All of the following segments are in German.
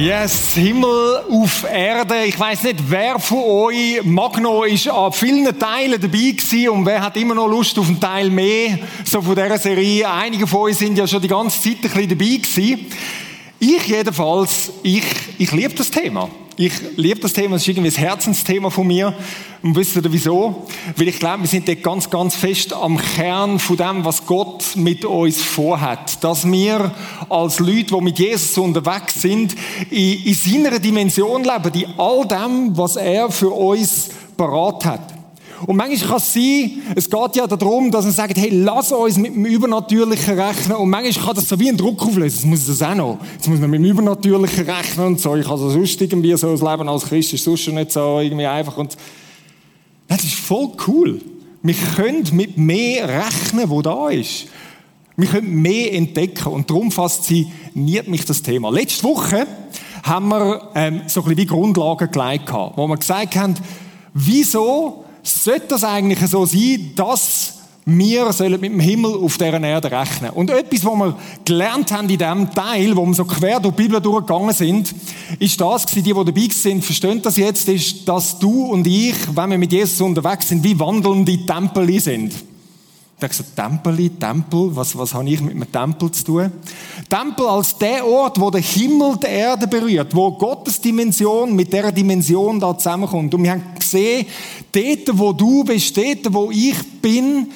Yes, Himmel auf Erde. Ich weiß nicht, wer von euch Magno ist an vielen Teilen dabei gewesen und wer hat immer noch Lust auf einen Teil mehr, so von dieser Serie. Einige von euch sind ja schon die ganze Zeit ein bisschen dabei gewesen. Ich jedenfalls, ich, ich liebe das Thema. Ich liebe das Thema, das ist irgendwie das Herzensthema von mir. Und wisst ihr wieso? Weil ich glaube, wir sind dort ganz, ganz fest am Kern von dem, was Gott mit uns vorhat. Dass wir als Leute, die mit Jesus unterwegs sind, in, in seiner Dimension leben, in all dem, was er für uns parat hat. Und manchmal kann es sein, es geht ja darum, dass man sagt, hey, lass uns mit dem Übernatürlichen rechnen. Und manchmal kann das so wie ein Druck auflösen. Jetzt muss das auch noch. Jetzt muss man mit dem Übernatürlichen rechnen und so. Ich habe so sonst irgendwie so das Leben als Christ ist sonst schon nicht so irgendwie einfach. Und das ist voll cool. Wir können mit mehr rechnen, wo da ist. Wir können mehr entdecken. Und darum fasziniert mich das Thema. Letzte Woche haben wir ähm, so ein bisschen wie Grundlagen gelegt, wo wir gesagt haben, wieso sollte das eigentlich so sein, dass wir sollen mit dem Himmel auf dieser Erde rechnen. Und etwas, was wir gelernt haben in diesem Teil, wo wir so quer durch die Bibel durchgegangen sind, ist das die, die dabei sind, verstehen das jetzt, ist, dass du und ich, wenn wir mit Jesus unterwegs sind, wie wandelnde Tempel sind. Da habe ich gesagt, Tempel, Tempel, was, was habe ich mit einem Tempel zu tun? Tempel als der Ort, wo der Himmel die Erde berührt, wo Gottes Dimension mit der Dimension da zusammenkommt. Und wir haben gesehen, dort, wo du bist, dort, wo ich bin,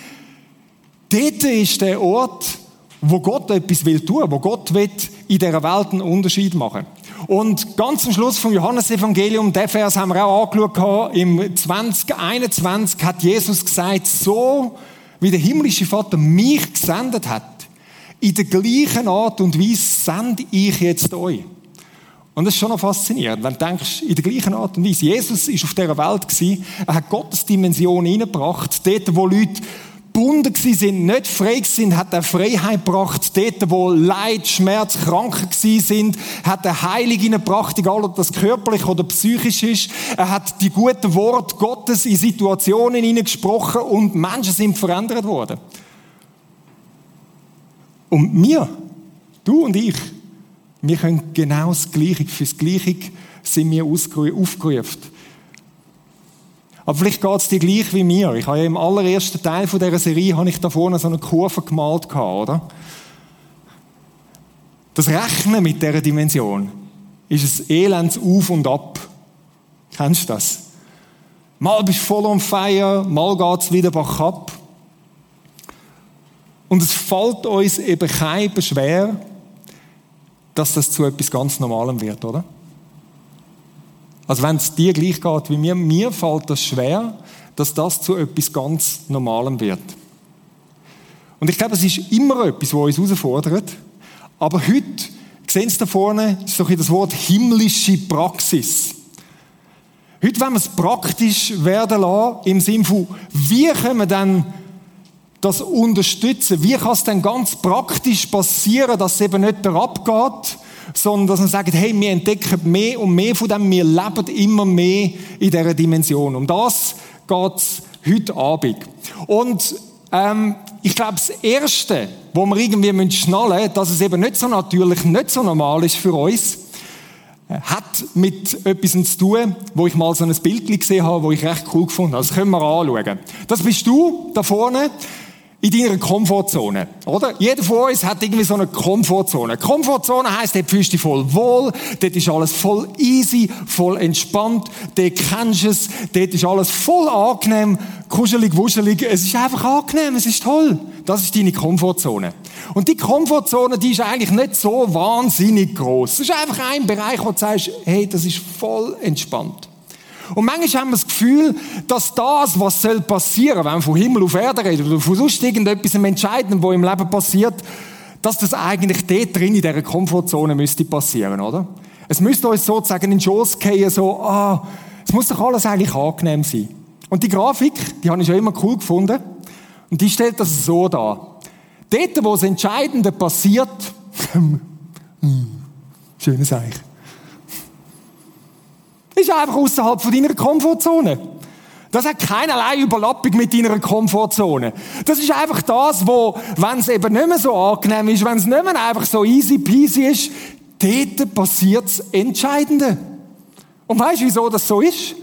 dort ist der Ort, wo Gott etwas will tun, wo Gott will in dieser Welt einen Unterschied machen. Und ganz am Schluss vom Johannesevangelium, der Vers haben wir auch angeschaut, im 2021 hat Jesus gesagt, so wie der himmlische Vater mich gesendet hat, in der gleichen Art und Weise sende ich jetzt euch. Und das ist schon noch faszinierend, wenn du denkst, in der gleichen Art und Weise. Jesus ist auf dieser Welt gewesen, er hat Gottes Dimension hineingebracht, dort, wo Leute gebunden sind, nicht frei sind, hat er Freiheit gebracht. Dort, wo Leid, Schmerz, Kranken sind, hat er Heilung hineingebracht, egal ob das körperlich oder psychisch ist. Er hat die guten Worte Gottes in Situationen hineingesprochen und Menschen sind verändert worden. Und wir, du und ich, wir können genau das Gleiche, fürs Gleiche sind wir aufgerufen. Aber vielleicht geht es dir gleich wie mir. Ich habe ja im allerersten Teil von dieser Serie habe ich da vorne so eine Kurve gemalt, oder? Das Rechnen mit dieser Dimension ist ein elends Auf und Ab. Kennst du das? Mal bist du voll on fire, mal geht es wieder bach ab. Und es fällt uns eben kein schwer, dass das zu etwas ganz Normalem wird, oder? Also wenn es dir gleich geht wie mir, mir fällt das schwer, dass das zu etwas ganz Normalem wird. Und ich glaube, es ist immer etwas, was uns herausfordert. Aber heute, sehen Sie da vorne, ist so das Wort himmlische Praxis. Heute wollen wir es praktisch werden lassen, im Sinne von, wie können wir dann das unterstützen? Wie kann es denn ganz praktisch passieren, dass es eben nicht abgeht, sondern dass man sagt, hey, wir entdecken mehr und mehr von dem, wir leben immer mehr in dieser Dimension. Um das geht es heute Abend. Und ähm, ich glaube, das Erste, wo wir irgendwie schnallen müssen, dass es eben nicht so natürlich, nicht so normal ist für uns, äh, hat mit etwas zu tun, wo ich mal so ein Bild gesehen habe, wo ich recht cool gefunden habe. Das können wir anschauen. Das bist du da vorne in deiner Komfortzone, oder? Jeder von uns hat irgendwie so eine Komfortzone. Komfortzone heisst, dort fühlst du dich voll wohl, dort ist alles voll easy, voll entspannt, dort kennst du es, dort ist alles voll angenehm, kuschelig, wuschelig, es ist einfach angenehm, es ist toll. Das ist deine Komfortzone. Und die Komfortzone, die ist eigentlich nicht so wahnsinnig groß. Es ist einfach ein Bereich, wo du sagst, hey, das ist voll entspannt. Und manchmal haben wir das Gefühl, dass das, was soll passieren, wenn wir von Himmel auf Erde reden oder von sonst irgendetwas Entscheidendem, was im Leben passiert, dass das eigentlich dort drin in dieser Komfortzone müsste passieren, oder? Es müsste uns sozusagen in den Schoß gehen, so, ah, es muss doch alles eigentlich angenehm sein. Und die Grafik, die habe ich schon immer cool gefunden. Und die stellt das so dar. Dort, wo das Entscheidende passiert, schönes Eich ist einfach außerhalb von deiner Komfortzone. Das hat keinerlei Überlappung mit deiner Komfortzone. Das ist einfach das, wo, wenn es eben nicht mehr so angenehm ist, wenn es nicht mehr einfach so easy peasy ist, dort passiert das Entscheidende. Und weißt du, wieso das so ist?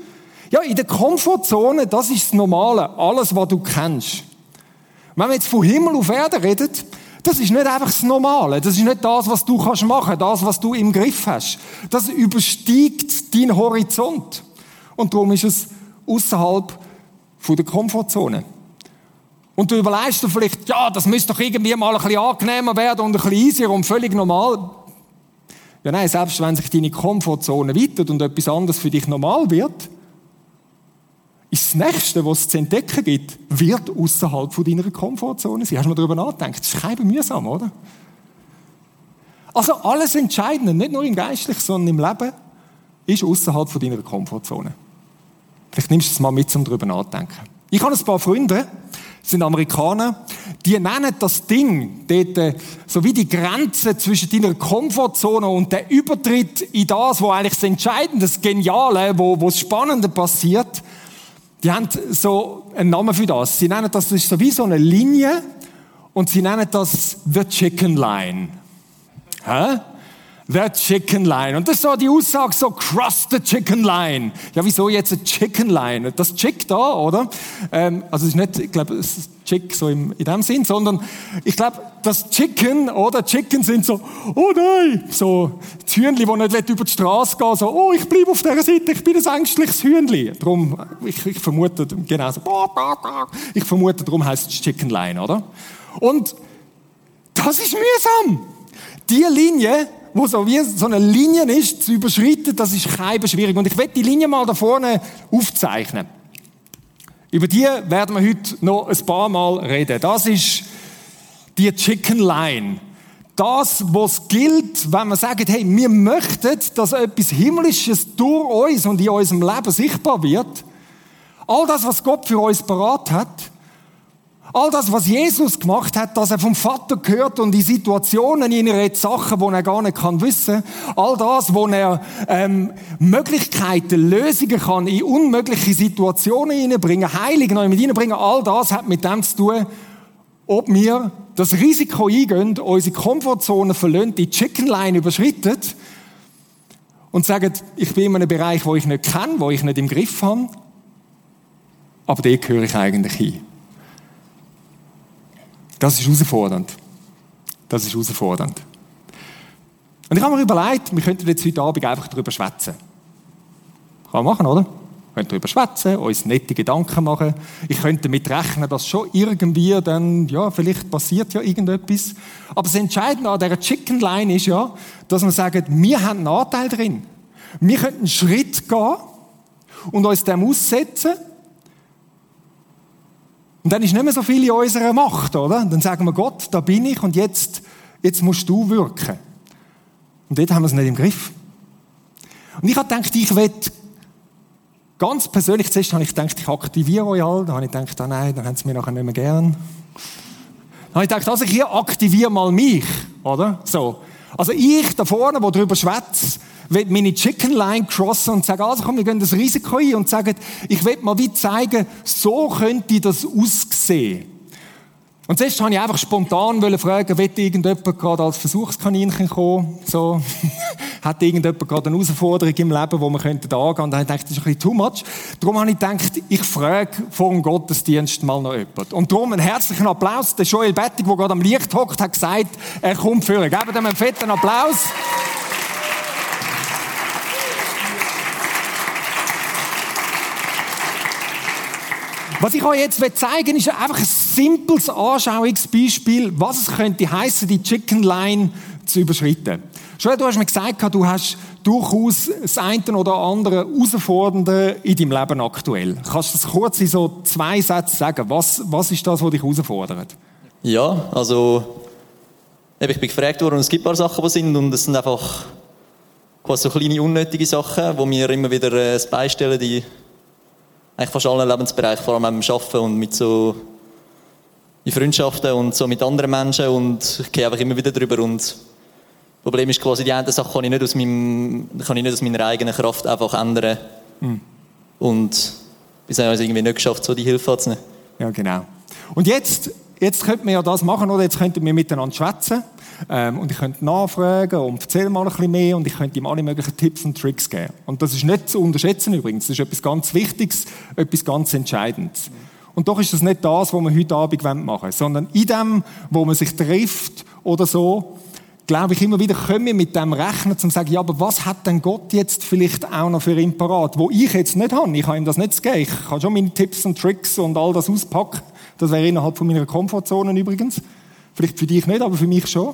Ja, in der Komfortzone, das ist das Normale, alles, was du kennst. Wenn wir jetzt von Himmel auf Erde reden, das ist nicht einfach das Normale. Das ist nicht das, was du kannst machen, das, was du im Griff hast. Das übersteigt deinen Horizont. Und darum ist es außerhalb der Komfortzone. Und du überlegst dir vielleicht, ja, das müsste doch irgendwie mal ein bisschen angenehmer werden und ein bisschen easier und völlig normal. Ja, nein, selbst wenn sich deine Komfortzone weitert und etwas anderes für dich normal wird, ist das Nächste, was es zu entdecken gibt, wird außerhalb von deiner Komfortzone sein. Hast du mal darüber nachgedacht? Das ist kein mühsam, oder? Also alles Entscheidende, nicht nur im Geistlichen, sondern im Leben, ist außerhalb von deiner Komfortzone. Vielleicht nimmst du es mal mit, um darüber nachzudenken. Ich habe ein paar Freunde, sind Amerikaner, die nennen das Ding, dort, äh, so wie die Grenze zwischen deiner Komfortzone und der Übertritt in das, wo eigentlich das Entscheidende, das Geniale, wo, wo das Spannende passiert, die haben so einen Namen für das. Sie nennen das, das ist so wie so eine Linie und sie nennen das The Chicken Line. Hä? The Chicken Line. Und das ist so die Aussage so, cross the Chicken Line. Ja, wieso jetzt ein Chicken Line? Das Chick da, oder? Ähm, also es ist nicht, ich glaube, es ist Chick so im, in dem Sinn, sondern ich glaube, das Chicken oder Chicken sind so, oh nein, so das Hühnli, das nicht über die Straße gehen so, oh, ich bleibe auf dieser Seite, ich bin ein ängstliches Hühnli. Darum, ich, ich vermute, genau so, ich vermute, darum heißt es Chicken Line, oder? Und das ist mühsam. Die Linie, wo so wie so eine Linie ist, zu überschreiten, das ist kein schwierig. Und ich werde die Linie mal da vorne aufzeichnen. Über die werden wir heute noch ein paar Mal reden. Das ist die Chicken Line. Das, was gilt, wenn wir sagen, hey, wir möchten, dass etwas Himmlisches durch uns und in unserem Leben sichtbar wird. All das, was Gott für uns parat hat, All das, was Jesus gemacht hat, dass er vom Vater gehört und die Situationen in Sachen, wo er gar nicht kann wissen. All das, wo er ähm, Möglichkeiten, Lösungen kann in unmögliche Situationen hineinbringen, Heiligen neu mit hineinbringen. All das hat mit dem zu tun, ob wir das Risiko eingehen, unsere Komfortzone verlassen, die Chicken Line überschritten und sagen, ich bin in einem Bereich, wo ich nicht kenne, wo ich nicht im Griff habe, aber da gehöre ich eigentlich hin. Das ist herausfordernd. Das ist herausfordernd. Und ich habe mir überlegt, wir könnten jetzt heute Abend einfach darüber schwätzen. Kann man machen, oder? Wir könnten darüber schwätzen, uns nette Gedanken machen. Ich könnte damit rechnen, dass schon irgendwie dann, ja, vielleicht passiert ja irgendetwas. Aber das Entscheidende an dieser Chicken Line ist ja, dass wir sagen, wir haben einen Anteil drin. Wir könnten einen Schritt gehen und uns dem aussetzen und dann ist nicht mehr so viel in unserer Macht, oder? Dann sagen wir, Gott, da bin ich und jetzt, jetzt musst du wirken. Und dort haben wir es nicht im Griff. Und ich habe gedacht, ich will ganz persönlich, zuerst habe ich gedacht, ich aktiviere euch alle. Dann habe ich gedacht, ah nein, dann haben sie mich nachher nicht mehr gern. Dann habe ich gedacht, also ich aktiviere mal mich, oder? So. Also ich da vorne, der darüber schwätzt, will meine Chicken Line crossen und sagen, also komm, wir gehen das Risiko ein und sagen, ich will mal wie zeigen, so könnte das aussehen. Und zuerst habe ich einfach spontan fragen, will irgendjemand gerade als Versuchskaninchen kommen? So. Hat irgendjemand gerade eine Herausforderung im Leben, wo man könnte angehen? Und dann habe ich das ist ein bisschen too much. Darum habe ich gedacht, ich frage vor dem Gottesdienst mal noch jemand. Und darum einen herzlichen Applaus. Der Joel Bettig, der gerade am Licht hockt, hat gesagt, er kommt für. Geben ihm einen fetten Applaus. Was ich euch jetzt zeigen will, ist einfach ein simples Anschauungsbeispiel, was es könnte heißen, die Chicken Line zu überschreiten. Schon du hast mir gesagt, du hast durchaus das eine oder andere Herausfordernde in deinem Leben aktuell. Kannst du das kurz in so zwei Sätzen sagen? Was, was ist das, was dich herausfordert? Ja, also ich bin gefragt worden es gibt ein paar Sachen, die sind und es sind einfach quasi so kleine unnötige Sachen, wo mir immer wieder äh, das beistellen, die eigentlich fast allen Lebensbereichen, vor allem beim Arbeiten und mit so in Freundschaften und so mit anderen Menschen und ich gehe einfach immer wieder drüber und das Problem ist quasi, die eine Sache kann ich nicht aus, meinem, kann ich nicht aus meiner eigenen Kraft einfach ändern mhm. und bisher habe ich es irgendwie nicht geschafft, so die Hilfe anzunehmen. Ja, genau. Und jetzt, jetzt könnten wir ja das machen, oder jetzt könnten wir miteinander schwätzen. Ähm, und ich könnte nachfragen und erzähl mal ein bisschen mehr und ich könnte ihm alle möglichen Tipps und Tricks geben. Und das ist nicht zu unterschätzen übrigens. Das ist etwas ganz Wichtiges, etwas ganz Entscheidendes. Und doch ist das nicht das, was wir heute Abend machen wollen, sondern in dem, wo man sich trifft oder so, glaube ich, immer wieder können wir mit dem rechnen, um zu sagen, ja, aber was hat denn Gott jetzt vielleicht auch noch für ihn parat, wo ich jetzt nicht habe? Ich kann ihm das nicht zu geben. Ich kann schon meine Tipps und Tricks und all das auspacken. Das wäre innerhalb von meiner Komfortzone übrigens. Vielleicht für dich nicht, aber für mich schon.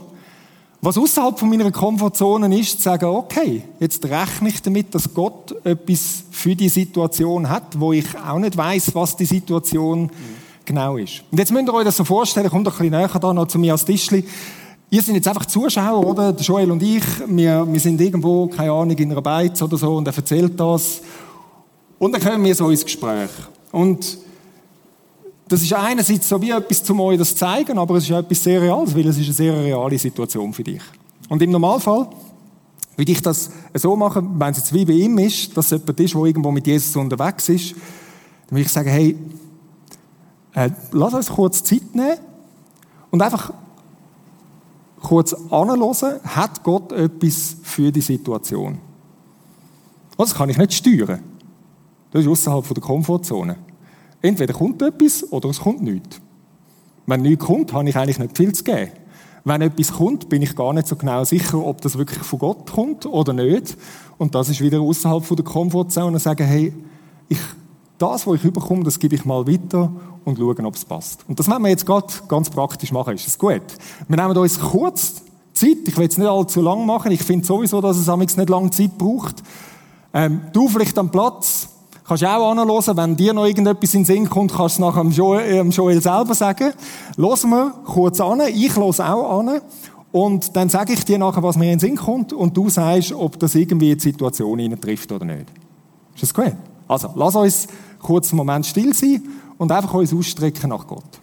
Was außerhalb von meiner Komfortzone ist, zu sagen, okay, jetzt rechne ich damit, dass Gott etwas für die Situation hat, wo ich auch nicht weiß, was die Situation mhm. genau ist. Und jetzt müsst ihr euch das so vorstellen, kommt doch ein bisschen näher da noch zu mir als Tischli. Ihr sind jetzt einfach Zuschauer, oder? Joel und ich, wir, wir sind irgendwo, keine Ahnung, in einer Beiz oder so und er erzählt das. Und dann kommen wir so ins Gespräch. Und das ist einerseits so wie etwas, um euch das zu zeigen, aber es ist etwas sehr Reales, weil es ist eine sehr reale Situation für dich. Und im Normalfall würde ich das so machen, wenn es jetzt wie bei ihm ist, dass jemand ist, der irgendwo mit Jesus unterwegs ist, dann würde ich sagen, hey, äh, lass uns kurz Zeit nehmen und einfach kurz anhören, hat Gott etwas für die Situation? Das kann ich nicht steuern. Das ist außerhalb der Komfortzone. Entweder kommt etwas oder es kommt nichts. Wenn nichts kommt, habe ich eigentlich nicht viel zu geben. Wenn etwas kommt, bin ich gar nicht so genau sicher, ob das wirklich von Gott kommt oder nicht. Und das ist wieder außerhalb der Komfortzone sagen, hey, ich, das, was ich überkomme, das gebe ich mal weiter und schauen, ob es passt. Und das werden wir jetzt gerade ganz praktisch machen. Ist das gut? Wir nehmen uns kurz Zeit. Ich will es nicht allzu lang machen. Ich finde sowieso, dass es amigs nicht lange Zeit braucht. Ähm, du vielleicht am Platz. Kannst du auch anhören, wenn dir noch irgendetwas in den Sinn kommt, kannst du es nachher dem Joel, Joel selber sagen. Hören wir kurz an, ich höre auch an. Und dann sage ich dir nachher, was mir in den Sinn kommt, und du sagst, ob das irgendwie in die Situation trifft oder nicht. Ist das gut? Also, lass uns kurz einen Moment still sein und einfach uns ausstrecken nach Gott.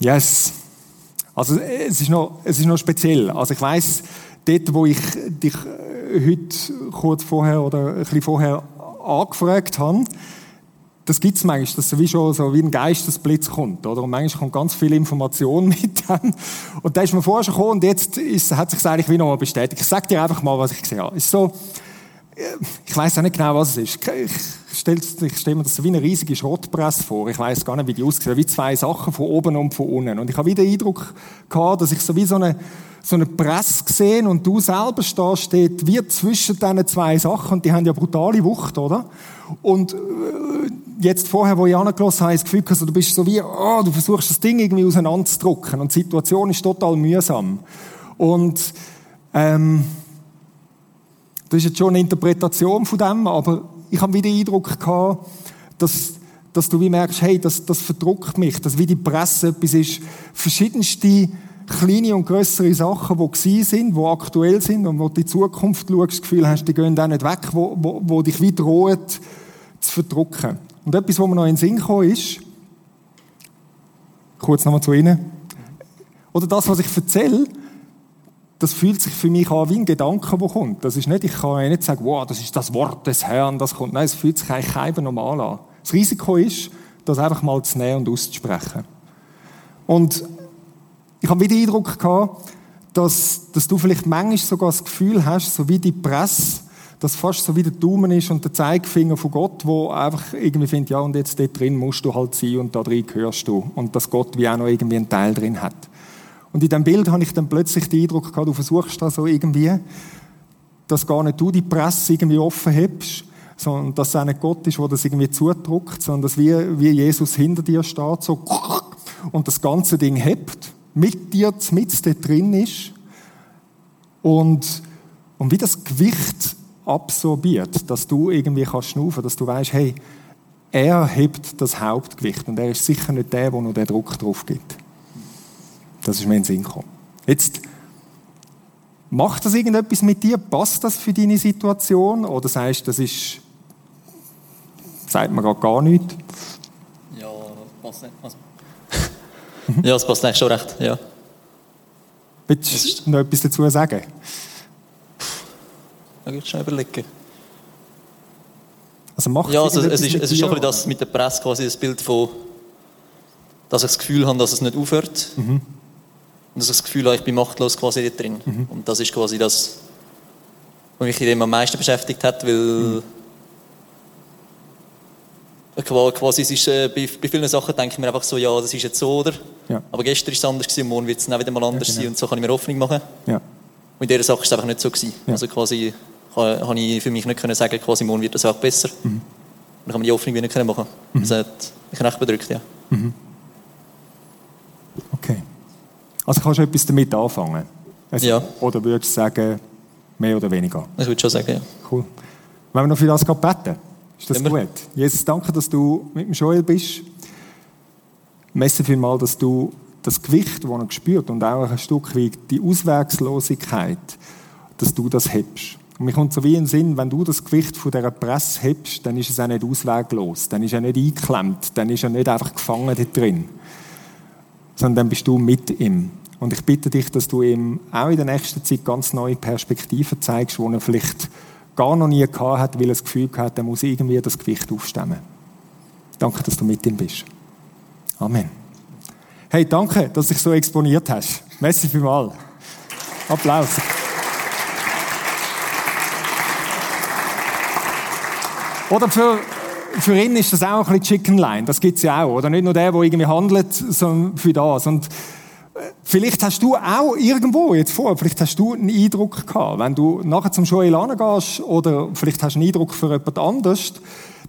Yes. Also es ist noch, es ist noch speziell. Also ich weiß, dort, wo ich dich äh, heute kurz vorher oder ein bisschen vorher angefragt habe, das gibt es manchmal, dass es wie schon so wie ein Geistesblitz kommt, oder? Und manchmal kommt ganz viel Information mit dem. Und da ist mir vorher schon gekommen und jetzt ist, hat sich eigentlich wie noch mal bestätigt. Ich sag dir einfach mal, was ich gesehen habe. Ist so, äh, ich weiß auch nicht genau, was es ist. Ich stelle stell mir das wie eine riesige Schrottpresse vor. Ich weiß gar nicht, wie die aussieht. Wie zwei Sachen von oben und von unten. Und ich habe wieder den Eindruck gehabt, dass ich so wie so eine, so eine Presse gesehen und du selber stehst, steht wie zwischen diesen zwei Sachen und die haben ja brutale Wucht, oder? Und äh, jetzt vorher, wo ich angelassen habe, ich das Gefühl, also du bist so wie, oh, du versuchst das Ding irgendwie auseinanderzudrücken und die Situation ist total mühsam. Und ähm, das ist jetzt schon eine Interpretation von dem, aber ich habe wieder den Eindruck gehabt, dass, dass du wie merkst, hey, das, das verdruckt mich, dass wie die Presse etwas ist, verschiedenste kleine und größere Sachen, die gewesen sind, die aktuell sind und wo du in die Zukunft schaust, das Gefühl hast, die gehen auch nicht weg, wo, wo, wo dich wie drohen zu verdrucken. Und etwas, was mir noch in den Sinn gekommen ist, kurz nochmal zu Ihnen, oder das, was ich erzähle, das fühlt sich für mich an wie ein Gedanke, der kommt. Das ist nicht, ich kann nicht sagen, wow, das ist das Wort des Herrn, das kommt. Nein, es fühlt sich eigentlich keinem normal an. Das Risiko ist, das einfach mal zu nehmen und auszusprechen. Und ich habe wieder den Eindruck gehabt, dass, dass du vielleicht manchmal sogar das Gefühl hast, so wie die Presse, dass fast so wie der Daumen ist und der Zeigefinger von Gott, wo einfach irgendwie findet, ja, und jetzt dort drin musst du halt sein und da drin gehörst du. Und dass Gott wie auch noch irgendwie einen Teil drin hat. Und in dem Bild habe ich dann plötzlich den Eindruck gehabt, du versuchst da so irgendwie, dass gar nicht du die Presse irgendwie offen hebst, sondern dass es auch nicht Gott ist, der das irgendwie zudruckt, sondern dass wie, wie Jesus hinter dir steht, so, und das ganze Ding hebt, mit dir, mit dort drin ist, und, und wie das Gewicht absorbiert, dass du irgendwie kannst schnaufen, dass du weißt, hey, er hebt das Hauptgewicht und er ist sicher nicht der, der noch den Druck drauf gibt. Das ist mir in den Sinn gekommen. Jetzt Macht das irgendetwas mit dir? Passt das für deine Situation? Oder sagst du, das ist, sagt man gerade gar nichts? Ja, passt nicht. Also. ja, es passt eigentlich schon recht, ja. Willst du noch etwas dazu sagen? Würde ich schon überlegen. Also macht Ja, also es ist, es ist schon das mit der Presse quasi das Bild von, dass ich das Gefühl habe, dass es nicht aufhört. Mhm. Und dass ich das Gefühl habe, ich bin machtlos quasi dort drin. Mhm. Und das ist quasi das, was mich in dem am meisten beschäftigt hat, weil Mhm. Qua- quasi es ist, äh, bei, bei vielen Sachen denke ich mir einfach so, ja, das ist jetzt so, oder? Ja. Aber gestern war es anders, gewesen, morgen wird es auch wieder mal anders genau. sein und so kann ich mir Hoffnung machen. Ja. Und in dieser Sache ist es einfach nicht so gewesen. Ja. Also quasi kann, kann ich für mich nicht können sagen, quasi morgen wird das auch besser. Mhm. Und dann kann man die Hoffnung wieder nicht machen. Das hat mich recht bedrückt, ja. Okay. Also kannst du etwas damit anfangen? Also, Ja. Oder würdest du sagen, mehr oder weniger? Ich würde schon sagen, ja. Cool. Wenn wir noch für das beten, ist das wir. gut? Jesus, danke, dass du mit dem Joel bist. Messe vielmal, dass du das Gewicht, das er gespürt und auch ein Stück weit die Auswegslosigkeit, dass du das hebst. Und mir kommt so wie in den Sinn, wenn du das Gewicht von dieser Presse hebst, dann ist es auch nicht ausweglos, dann ist er nicht eingeklemmt, dann ist er nicht einfach gefangen dort drin, sondern dann bist du mit ihm. Und ich bitte dich, dass du ihm auch in der nächsten Zeit ganz neue Perspektiven zeigst, die er vielleicht gar noch nie gehabt hat, weil er das Gefühl hat, er muss irgendwie das Gewicht aufstemmen. Danke, dass du mit ihm bist. Amen. Hey, danke, dass du dich so exponiert hast. Merci vielmals. Applaus. Oder für, für ihn ist das auch ein bisschen Chicken Line. Das gibt's ja auch. Oder nicht nur der, der irgendwie handelt, sondern für das. Und vielleicht hast du auch irgendwo jetzt vor, vielleicht hast du einen Eindruck gehabt. Wenn du nachher zum Joel gehst oder vielleicht hast du einen Eindruck für jemand anderes,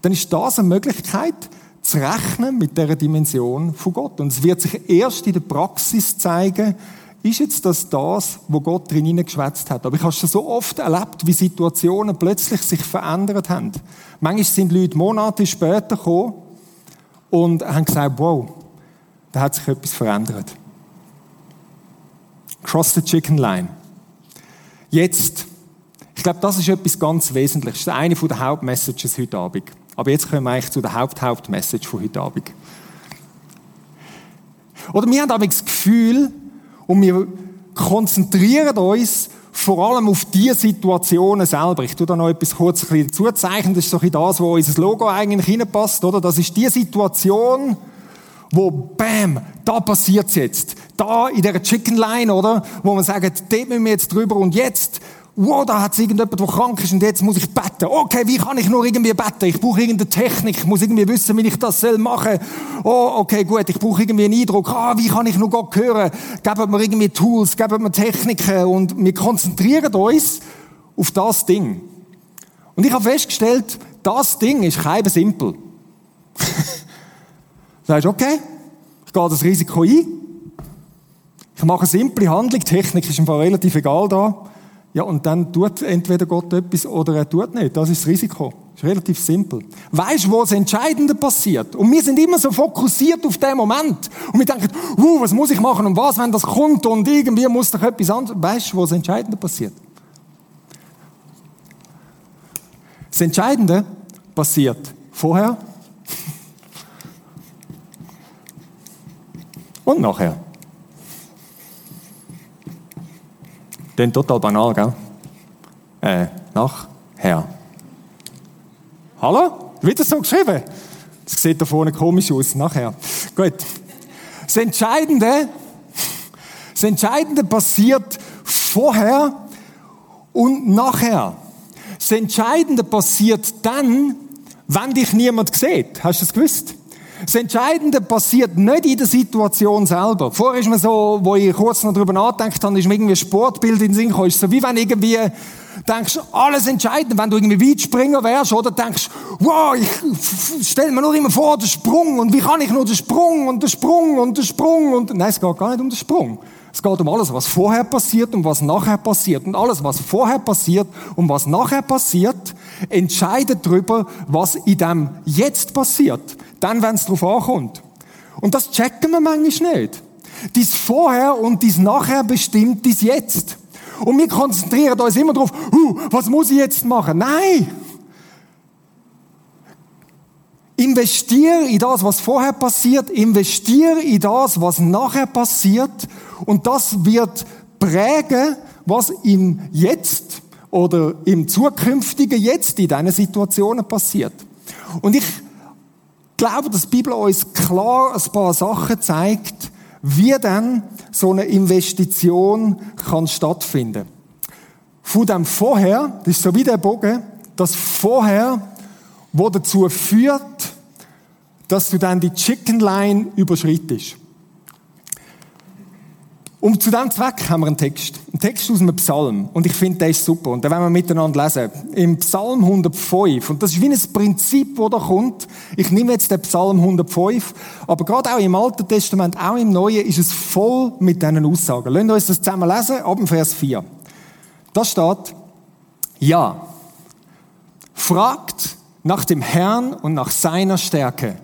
dann ist das eine Möglichkeit, zu rechnen mit dieser Dimension von Gott. Und es wird sich erst in der Praxis zeigen, ist jetzt das das, wo Gott drin hineingeschwätzt hat. Aber ich habe schon so oft erlebt, wie Situationen plötzlich sich verändert haben. Manchmal sind Leute Monate später gekommen und haben gesagt, wow, da hat sich etwas verändert. Cross the chicken line. Jetzt, ich glaube, das ist etwas ganz Wesentliches. Das ist eine der Hauptmessages heute Abend. Aber jetzt kommen wir eigentlich zu der Haupt-Hauptmessage von heute Abend. Oder wir haben das Gefühl, und wir konzentrieren uns vor allem auf die Situationen selber. Ich tue da noch etwas kurz ein bisschen dazu zeichnen. Das ist so ein das, wo unser Logo eigentlich hineinpasst, oder? Das ist die Situation, wo, bam, da passiert's jetzt. Da in der Chicken Line, oder? Wo man sagt, dort müssen wir jetzt drüber und jetzt, wow, da hat's irgendjemand, der krank ist und jetzt muss ich beten. Okay, wie kann ich nur irgendwie beten? Ich brauche irgendeine Technik, ich muss irgendwie wissen, wie ich das soll machen. Oh, okay, gut, ich brauche irgendwie einen Eindruck. Ah, wie kann ich nur Gott hören? Gebt mir irgendwie Tools, gebt mir Techniken und wir konzentrieren uns auf das Ding. Und ich habe festgestellt, das Ding ist kein simpel. Sagst, okay, ich gehe das Risiko ein. Ich mache eine simple Handlung, Technik ist im Fall relativ egal da. Ja, und dann tut entweder Gott etwas oder er tut nicht. Das ist das Risiko. Das ist relativ simpel. Weißt du, wo das Entscheidende passiert? Und wir sind immer so fokussiert auf den Moment. Und wir denken, uh, was muss ich machen und was, wenn das kommt und irgendwie muss doch etwas anderes. Weißt du, wo das Entscheidende passiert? Das Entscheidende passiert vorher und nachher. Dann total banal, gell? Äh, nachher. Hallo? Wird das so geschrieben? Das sieht da vorne komisch aus. Nachher. Gut. Das Entscheidende, das Entscheidende passiert vorher und nachher. Das Entscheidende passiert dann, wenn dich niemand sieht. Hast du das gewusst? Das Entscheidende passiert nicht in der Situation selber. Vorher ist mir so, wo ich kurz noch drüber nachgedacht habe, ist mir irgendwie ein Sportbild in den Sinn gekommen. Ist so wie wenn irgendwie denkst, alles entscheidend, wenn du irgendwie Weitspringer wärst, oder denkst, wow, ich stell mir nur immer vor, den Sprung, und wie kann ich nur den Sprung, und den Sprung, und den Sprung, und, nein, es geht gar nicht um den Sprung. Es geht um alles, was vorher passiert und was nachher passiert. Und alles, was vorher passiert und was nachher passiert, entscheidet darüber, was in dem Jetzt passiert. Dann, wenn es darauf ankommt. Und das checken wir manchmal nicht. Dies Vorher und dies Nachher bestimmt dies Jetzt. Und wir konzentrieren uns immer darauf, uh, was muss ich jetzt machen? Nein! Investiere in das, was vorher passiert, investiere in das, was nachher passiert und das wird prägen, was im Jetzt oder im zukünftigen Jetzt in diesen Situationen passiert. Und ich glaube, dass die Bibel uns klar ein paar Sachen zeigt, wie dann so eine Investition kann stattfinden. Von dem Vorher, das ist so wie der Bogen, das Vorher, wo dazu führt, dass du dann die Chicken Line überschreitest. Und zu diesem Zweck haben wir einen Text. Einen Text aus einem Psalm. Und ich finde, der ist super. Und den werden wir miteinander lesen. Im Psalm 105. Und das ist wie ein Prinzip, das da kommt. Ich nehme jetzt den Psalm 105. Aber gerade auch im Alten Testament, auch im Neuen, ist es voll mit diesen Aussagen. Lasst uns das zusammen lesen, ab dem Vers 4. Da steht, ja, fragt nach dem Herrn und nach seiner Stärke.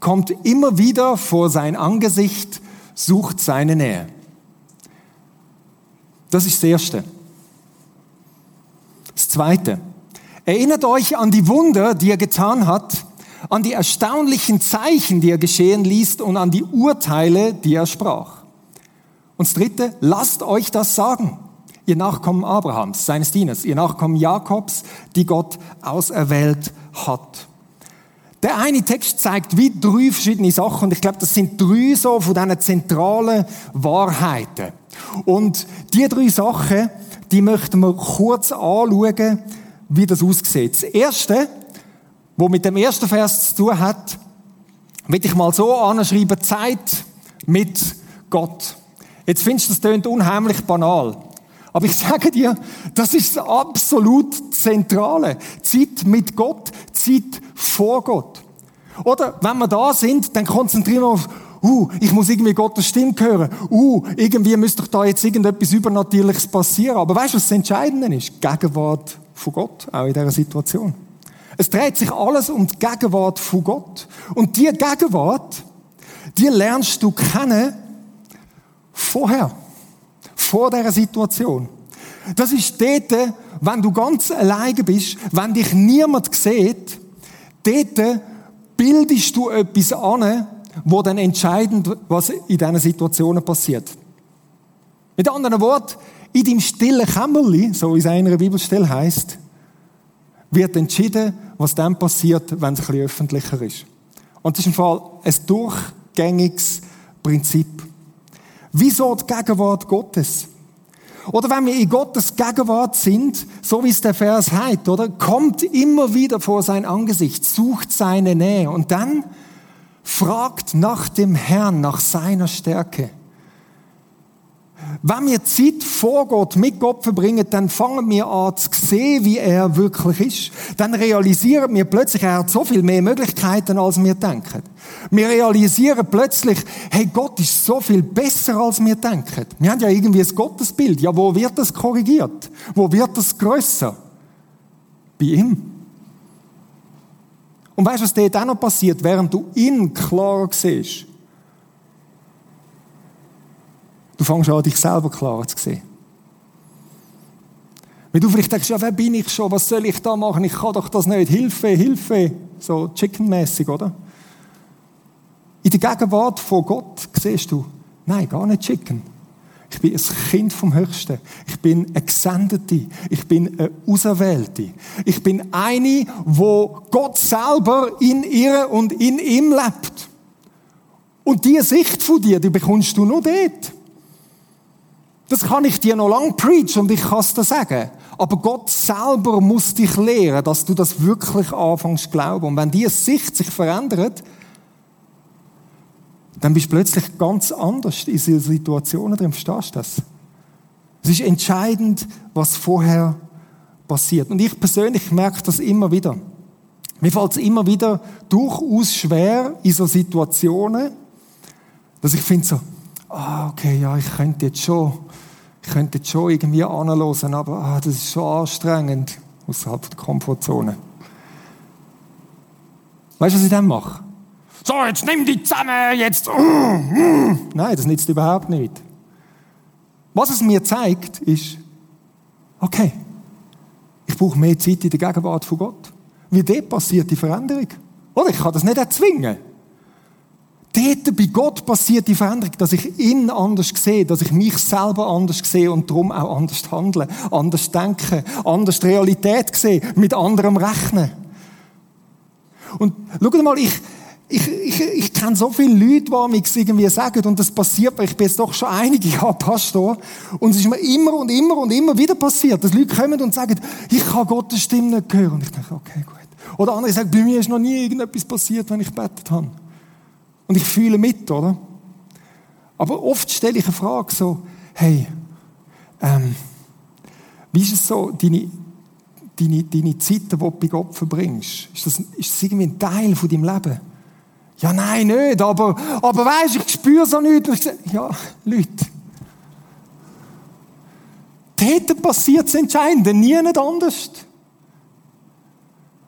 Kommt immer wieder vor sein Angesicht, sucht seine Nähe. Das ist das Erste. Das Zweite. Erinnert euch an die Wunder, die er getan hat, an die erstaunlichen Zeichen, die er geschehen ließ und an die Urteile, die er sprach. Und das Dritte, lasst euch das sagen. Ihr Nachkommen Abrahams, seines Dieners, ihr Nachkommen Jakobs, die Gott auserwählt hat. Der eine Text zeigt wie drei verschiedene Sachen und ich glaube, das sind drei so von diesen zentralen Wahrheiten. Und die drei Sachen, die möchten wir kurz anschauen, wie das aussieht. Das erste, wo mit dem ersten Vers zu tun hat, will ich mal so anschreiben, Zeit mit Gott. Jetzt findest du, das klingt unheimlich banal. Aber ich sage dir, das ist das absolut Zentrale. Zeit mit Gott, Zeit vor Gott. Oder wenn wir da sind, dann konzentrieren wir uns, uh, ich muss irgendwie Gottes Stimme hören. Uh, irgendwie müsste doch da jetzt irgendetwas Übernatürliches passieren. Aber weißt du, was das Entscheidende ist? Gegenwart von Gott, auch in dieser Situation. Es dreht sich alles um die Gegenwart von Gott. Und die Gegenwart, die lernst du kennen vorher. Vor dieser Situation. Das ist dort, wenn du ganz alleine bist, wenn dich niemand sieht, dort bildest du etwas an, wo dann entscheidend, was in diesen Situationen passiert. Mit anderen Worten, in deinem stillen Kämmerli, so wie es in einer Bibelstelle heißt, wird entschieden, was dann passiert, wenn es ein bisschen öffentlicher ist. Und das ist im Fall ein durchgängiges Prinzip. Wieso die Gegenwart Gottes? Oder wenn wir in Gottes Gegenwart sind, so wie es der Vers heißt, oder? Kommt immer wieder vor sein Angesicht, sucht seine Nähe und dann fragt nach dem Herrn, nach seiner Stärke. Wenn wir Zeit vor Gott, mit Gott verbringen, dann fangen wir an zu sehen, wie er wirklich ist. Dann realisieren wir plötzlich, er hat so viel mehr Möglichkeiten, als wir denken. Wir realisieren plötzlich, hey, Gott ist so viel besser, als wir denken. Wir haben ja irgendwie ein Gottesbild. Ja, wo wird das korrigiert? Wo wird das grösser? Bei ihm. Und weißt du, was dort auch noch passiert, während du ihn klar siehst? Du fängst an, dich selber klarer zu sehen. Wenn du vielleicht denkst, ja, wer bin ich schon? Was soll ich da machen? Ich kann doch das nicht. Hilfe, Hilfe. So chickenmäßig, oder? In der Gegenwart von Gott siehst du, nein, gar nicht chicken. Ich bin ein Kind vom Höchsten. Ich bin eine Gesendete. Ich bin eine Auserwählte. Ich bin eine, wo Gott selber in ihr und in ihm lebt. Und diese Sicht von dir, die bekommst du nur dort. Das kann ich dir noch lang preachen und ich kann es dir sagen. Aber Gott selber muss dich lehren, dass du das wirklich anfängst zu glauben. Und wenn diese Sicht sich verändert, dann bist du plötzlich ganz anders in diesen Situationen drin. Verstehst du das? Es ist entscheidend, was vorher passiert. Und ich persönlich merke das immer wieder. Mir fällt es immer wieder durchaus schwer in so Situationen, dass ich finde so, ah, okay, ja, ich könnte jetzt schon ich könnte jetzt schon irgendwie anhören, aber ah, das ist so anstrengend außerhalb der Komfortzone. Weißt du, was ich dann mache? So, jetzt nimm die zusammen, jetzt. Nein, das nützt überhaupt nicht. Was es mir zeigt, ist, okay, ich brauche mehr Zeit in der Gegenwart von Gott. Wie dort passiert die Veränderung. Oder ich kann das nicht erzwingen. Dort bei Gott passiert die Veränderung, dass ich ihn anders sehe, dass ich mich selber anders sehe und darum auch anders handle, anders denke, anders die Realität sehe, mit anderem rechnen. Und schau mal, ich, ich, ich, ich kenne so viele Leute, die mir irgendwie sagen, und das passiert mir, ich bin jetzt doch schon einige Jahre Pastor, und es ist mir immer und immer und immer wieder passiert, dass Leute kommen und sagen, ich kann Gottes Stimme nicht hören. Und ich denke, okay, gut. Oder andere sagen, bei mir ist noch nie irgendetwas passiert, wenn ich betet habe. Und ich fühle mit, oder? Aber oft stelle ich eine Frage so, hey, ähm, wie ist es so, deine, deine, deine Zeiten, die du bei Gott verbringst, ist das, ist das irgendwie ein Teil von deinem Leben? Ja, nein, nicht, aber, aber weisst, ich spüre so nichts. Ja, Leute, dort passiert das Entscheidende, nie nicht anders.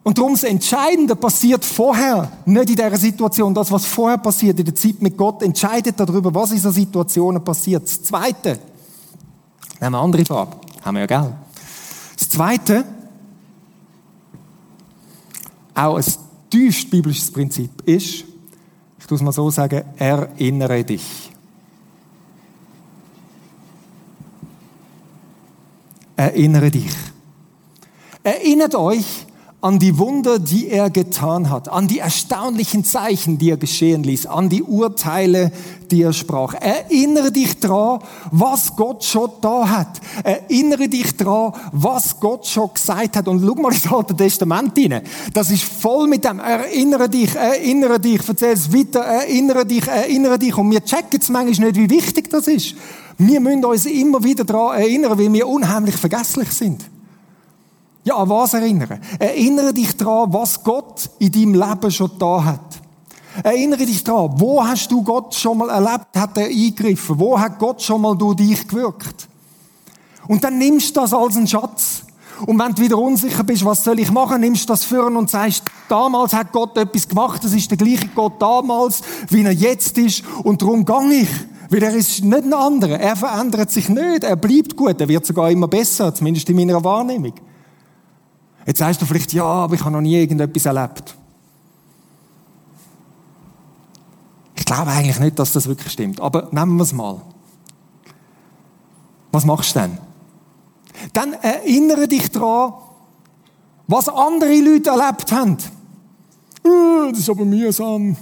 Und darum das Entscheidende passiert vorher, nicht in dieser Situation. Das, was vorher passiert, in der Zeit mit Gott, entscheidet darüber, was in so Situationen passiert. Das Zweite, nehmen wir andere Farbe, haben wir ja, gell? Das Zweite, auch ein tiefst biblisches Prinzip ist, ich muss mal so sagen, erinnere dich. Erinnere dich. Erinnert euch, an die Wunder, die er getan hat, an die erstaunlichen Zeichen, die er geschehen ließ, an die Urteile, die er sprach. Erinnere dich dran, was Gott schon da hat. Erinnere dich dran, was Gott schon gesagt hat. Und schau mal ins Alte Testament rein. Das ist voll mit dem Erinnere dich, erinnere dich, erzähl es weiter, erinnere dich, erinnere dich. Und wir checken es manchmal nicht, wie wichtig das ist. Wir müssen uns immer wieder daran erinnern, weil wir unheimlich vergesslich sind. Ja, an was erinnern? Erinnere dich daran, was Gott in deinem Leben schon da hat. Erinnere dich daran, wo hast du Gott schon mal erlebt, hat er eingegriffen? Wo hat Gott schon mal durch dich gewirkt? Und dann nimmst du das als einen Schatz. Und wenn du wieder unsicher bist, was soll ich machen, nimmst du das führen und sagst, damals hat Gott etwas gemacht, das ist der gleiche Gott damals, wie er jetzt ist, und darum gang ich. Weil er ist nicht ein anderer. Er verändert sich nicht. Er bleibt gut. Er wird sogar immer besser, zumindest in meiner Wahrnehmung. Jetzt sagst du vielleicht, ja, aber ich habe noch nie irgendetwas erlebt. Ich glaube eigentlich nicht, dass das wirklich stimmt. Aber nehmen wir es mal. Was machst du denn? Dann erinnere dich daran, was andere Leute erlebt haben. Uh, das ist aber mühsam.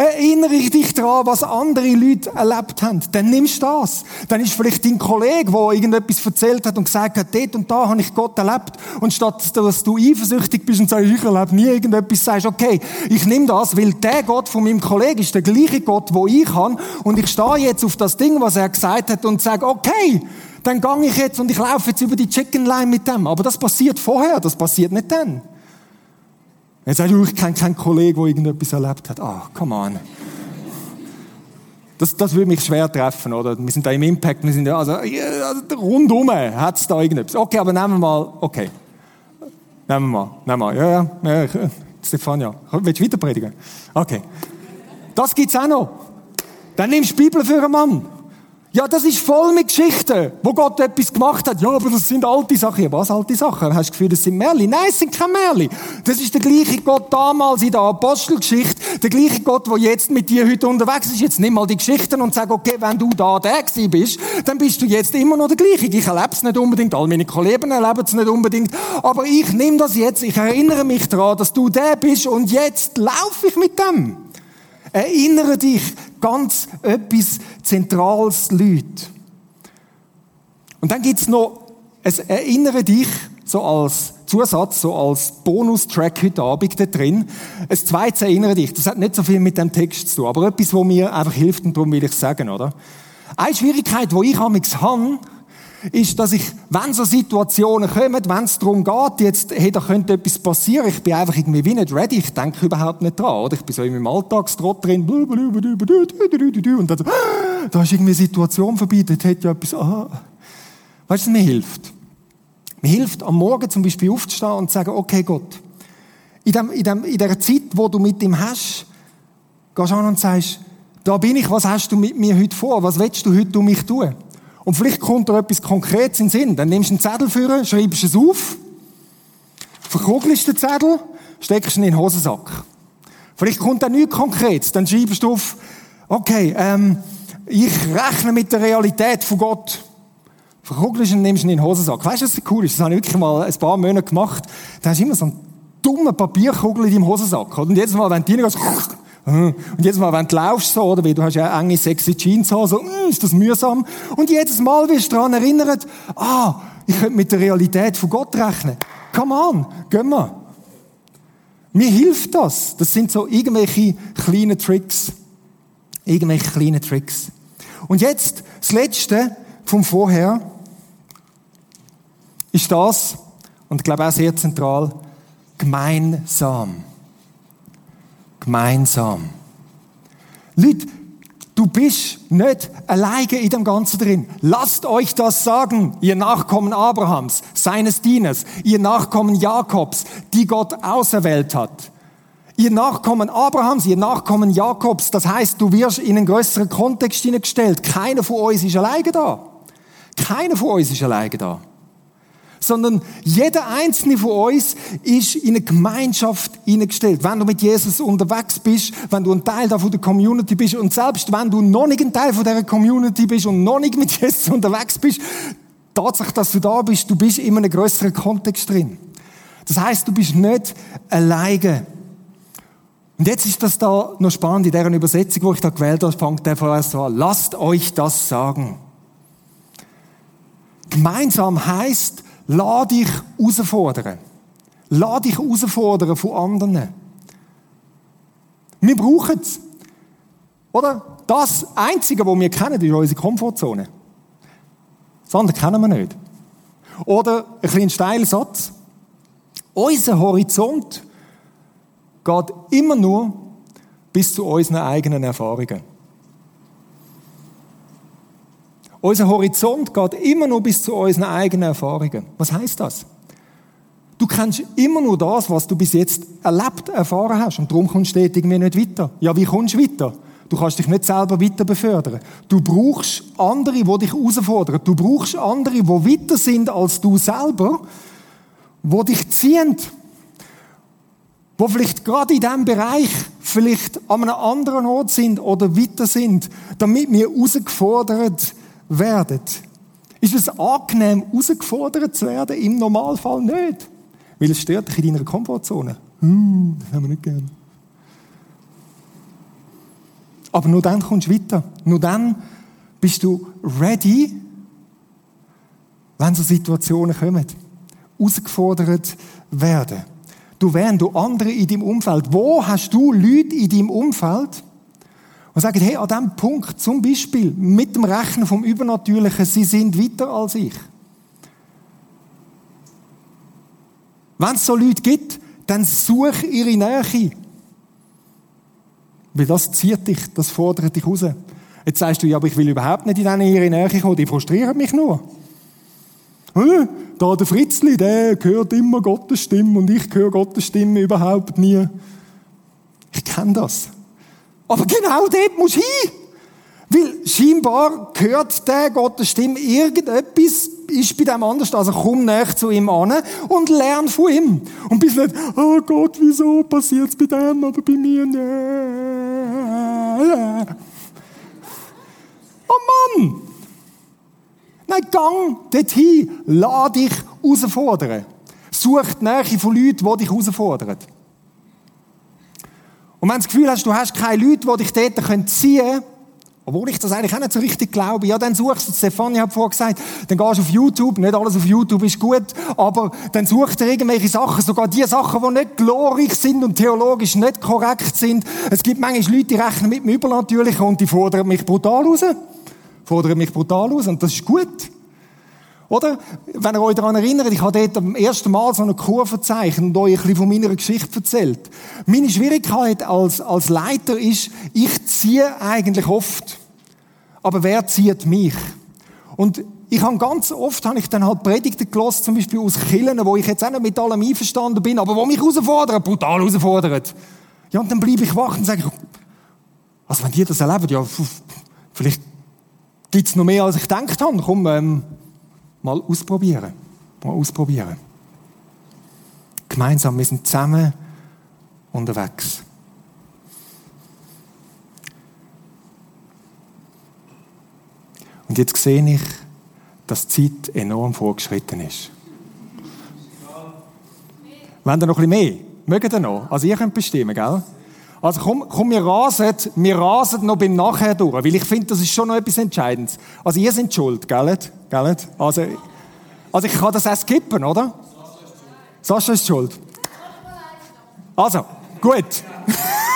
Erinnere dich daran, was andere Leute erlebt haben. Dann nimmst du das. Dann ist vielleicht dein Kollege, der irgendetwas erzählt hat und gesagt hat, dort und da habe ich Gott erlebt. Und statt dass du eifersüchtig bist und sagst, ich erlebe nie irgendetwas, sagst, okay, ich nehme das, weil der Gott von meinem Kollegen ist der gleiche Gott, wo ich habe. Und ich stehe jetzt auf das Ding, was er gesagt hat und sage, okay, dann gehe ich jetzt und ich laufe jetzt über die Chicken Line mit dem. Aber das passiert vorher, das passiert nicht dann. Jetzt sagst du, ich kenne keinen Kollegen, der irgendetwas erlebt hat. Ah, oh, come on. Das, das würde mich schwer treffen, oder? Wir sind da im Impact, wir sind ja, also, also rundum hat es da irgendetwas. Okay, aber nehmen wir mal, okay. Nehmen wir mal, nehmen wir mal. Ja, ja, ja, ich, Stefania. Willst du weiter predigen? Okay. Das gibt's auch noch. Dann nimmst du die Bibel für einen Mann. Ja, das ist voll mit Geschichten, wo Gott etwas gemacht hat. Ja, aber das sind alte Sachen. Ja, was alte Sachen? Hast du das Gefühl, das sind Märli? Nein, es sind keine Märli. Das ist der gleiche Gott damals in der Apostelgeschichte. Der gleiche Gott, der jetzt mit dir heute unterwegs ist. Jetzt nimm mal die Geschichten und sag, okay, wenn du da der gewesen bist, dann bist du jetzt immer noch der gleiche. Ich erlebe es nicht unbedingt. All meine Kollegen erleben es nicht unbedingt. Aber ich nehme das jetzt. Ich erinnere mich daran, dass du der bist und jetzt laufe ich mit dem. Erinnere dich, ganz etwas Zentrales, Leute. Und dann gibt's noch, es erinnere dich, so als Zusatz, so als Bonustrack heute Abend da drin. Ein zweites erinnere dich. Das hat nicht so viel mit dem Text zu tun, aber etwas, wo mir einfach hilft und darum will ich sagen, oder? Eine Schwierigkeit, wo ich amigs habe, ist, dass ich, wenn so Situationen kommen, wenn es darum geht, jetzt, hey, da könnte etwas passieren, ich bin einfach irgendwie wie nicht ready, ich denke überhaupt nicht dran, oder? Ich bin so in meinem Alltagstrott drin, und dann so, da ist irgendwie eine Situation vorbei, dort hat ja etwas, ah. Weißt du, mir hilft? Mir hilft, am Morgen zum Beispiel aufzustehen und zu sagen, okay, Gott, in, dem, in, dem, in der Zeit, wo du mit ihm hast, gehst du an und sagst, da bin ich, was hast du mit mir heute vor? Was willst du heute um mich tun? Und vielleicht kommt da etwas Konkretes in den Sinn. Dann nimmst du einen Zettel für, schreibst es auf, verkugelst den Zettel, steckst ihn in den Hosensack. Vielleicht kommt dann nichts Konkretes. Dann schreibst du auf, okay, ähm, ich rechne mit der Realität von Gott. Verkugelst und nimmst ihn in den Hosensack. Weißt du, was cool ist? Das habe ich wirklich mal ein paar Monate gemacht. Da hast du immer so einen dummen Papierkugel in deinem Hosensack. Und jedes Mal, wenn du reingehst, und jedes Mal, wenn du laufst, so, oder, weil du hast ja enge, sexy Jeans so, mm, ist das mühsam. Und jedes Mal wirst du daran erinnert, ah, ich könnte mit der Realität von Gott rechnen. Come on, gehen wir. Mir hilft das. Das sind so irgendwelche kleine Tricks. Irgendwelche kleine Tricks. Und jetzt, das Letzte vom Vorher, ist das, und ich glaube auch sehr zentral, gemeinsam. Gemeinsam. Leute, du bist nicht alleine in dem Ganzen drin. Lasst euch das sagen, ihr Nachkommen Abrahams, seines Dieners, ihr Nachkommen Jakobs, die Gott auserwählt hat. Ihr Nachkommen Abrahams, ihr Nachkommen Jakobs, das heißt, du wirst in einen größeren Kontext hineingestellt. Keiner von uns ist alleine da. Keiner von uns ist alleine da sondern jeder einzelne von uns ist in eine Gemeinschaft hineingestellt. Wenn du mit Jesus unterwegs bist, wenn du ein Teil davon der Community bist und selbst wenn du noch nicht ein Teil von dieser Community bist und noch nicht mit Jesus unterwegs bist, Tatsache, dass du da bist, du bist in einem größeren Kontext drin. Das heißt, du bist nicht alleine. Und jetzt ist das da noch spannend in deren Übersetzung, wo ich da gewählt habe, fängt der vorerst so an. Lasst euch das sagen. Gemeinsam heißt, Lass dich herausfordern. Lass dich herausfordern von anderen. Wir brauchen es. Oder? Das Einzige, was wir kennen, ist unsere Komfortzone. Das andere kennen wir nicht. Oder ein kleiner steiler Satz. Unser Horizont geht immer nur bis zu unseren eigenen Erfahrungen. Unser Horizont geht immer nur bis zu unseren eigenen Erfahrungen. Was heißt das? Du kennst immer nur das, was du bis jetzt erlebt, erfahren hast. Und darum kommst du irgendwie nicht weiter. Ja, wie kommst du weiter? Du kannst dich nicht selber weiter befördern. Du brauchst andere, die dich herausfordern. Du brauchst andere, die weiter sind als du selber, die dich ziehen. Die vielleicht gerade in diesem Bereich vielleicht an einem anderen Ort sind oder weiter sind, damit wir herausgefordert werdet. Ist es angenehm, herausgefordert zu werden? Im Normalfall nicht. Weil es stört dich in deiner Komfortzone. Hm, das haben wir nicht gern. Aber nur dann kommst du weiter. Nur dann bist du ready, wenn so Situationen kommen. Herausgefordert werden. Du, während du andere in deinem Umfeld, wo hast du Leute in deinem Umfeld, und sagen, hey, an diesem Punkt, zum Beispiel mit dem Rechnen vom Übernatürlichen, sie sind weiter als ich. Wenn es so Leute gibt, dann such ihre Nähe. Weil das zieht dich, das fordert dich raus. Jetzt sagst du, ja, aber ich will überhaupt nicht in ihre Nähe kommen, die frustrieren mich nur. Da der Fritzli, der hört immer Gottes Stimme und ich höre Gottes Stimme überhaupt nie. Ich kenne das. Aber genau dort musst du hin. Weil scheinbar hört der Gottes Stimme irgendetwas ist bei dem anders. Also komm näher zu ihm an und lern von ihm. Und bist nicht, oh Gott, wieso passiert es bei dem, aber bei mir nicht. Oh Mann! Nein, gang dorthin. Lass dich herausfordern. Such die Nähe von Leuten, die dich herausfordern. Und wenn du das Gefühl hast, du hast keine Leute, die dich dort ziehen können, obwohl ich das eigentlich auch nicht so richtig glaube, ja, dann suchst du, Stefanie hat vorher gesagt, dann gehst du auf YouTube, nicht alles auf YouTube ist gut, aber dann suchst du irgendwelche Sachen, sogar die Sachen, die nicht glorreich sind und theologisch nicht korrekt sind. Es gibt manchmal Leute, die rechnen mit dem Übernatürlichen und die fordern mich brutal raus. Fordern mich brutal raus und das ist gut. Oder? Wenn ihr euch daran erinnert, ich habe dort am ersten Mal so eine Kurve gezeichnet und euch ein bisschen von meiner Geschichte erzählt. Meine Schwierigkeit als, als Leiter ist, ich ziehe eigentlich oft. Aber wer zieht mich? Und ich habe ganz oft, habe ich dann halt Predigten gelassen, zum Beispiel aus Killen, wo ich jetzt auch nicht mit allem einverstanden bin, aber wo mich herausfordern, brutal herausfordern. Ja, und dann bleibe ich wach und sage, also wenn die das erleben, ja, vielleicht Gibt es noch mehr, als ich gedacht habe? Komm, ähm, mal ausprobieren. Mal ausprobieren. Gemeinsam, wir sind zusammen unterwegs. Und jetzt sehe ich, dass die Zeit enorm vorgeschritten ist. Wenn ihr noch ein bisschen mehr? Mögt ihr noch? Also ihr könnt bestimmen, gell? Also komm, komm, wir rasen, wir rasen noch beim Nachher durch, weil ich finde, das ist schon noch etwas Entscheidendes. Also ihr seid schuld, gell? Also, also ich kann das auch skippen, oder? Sascha ist schuld. Also, gut.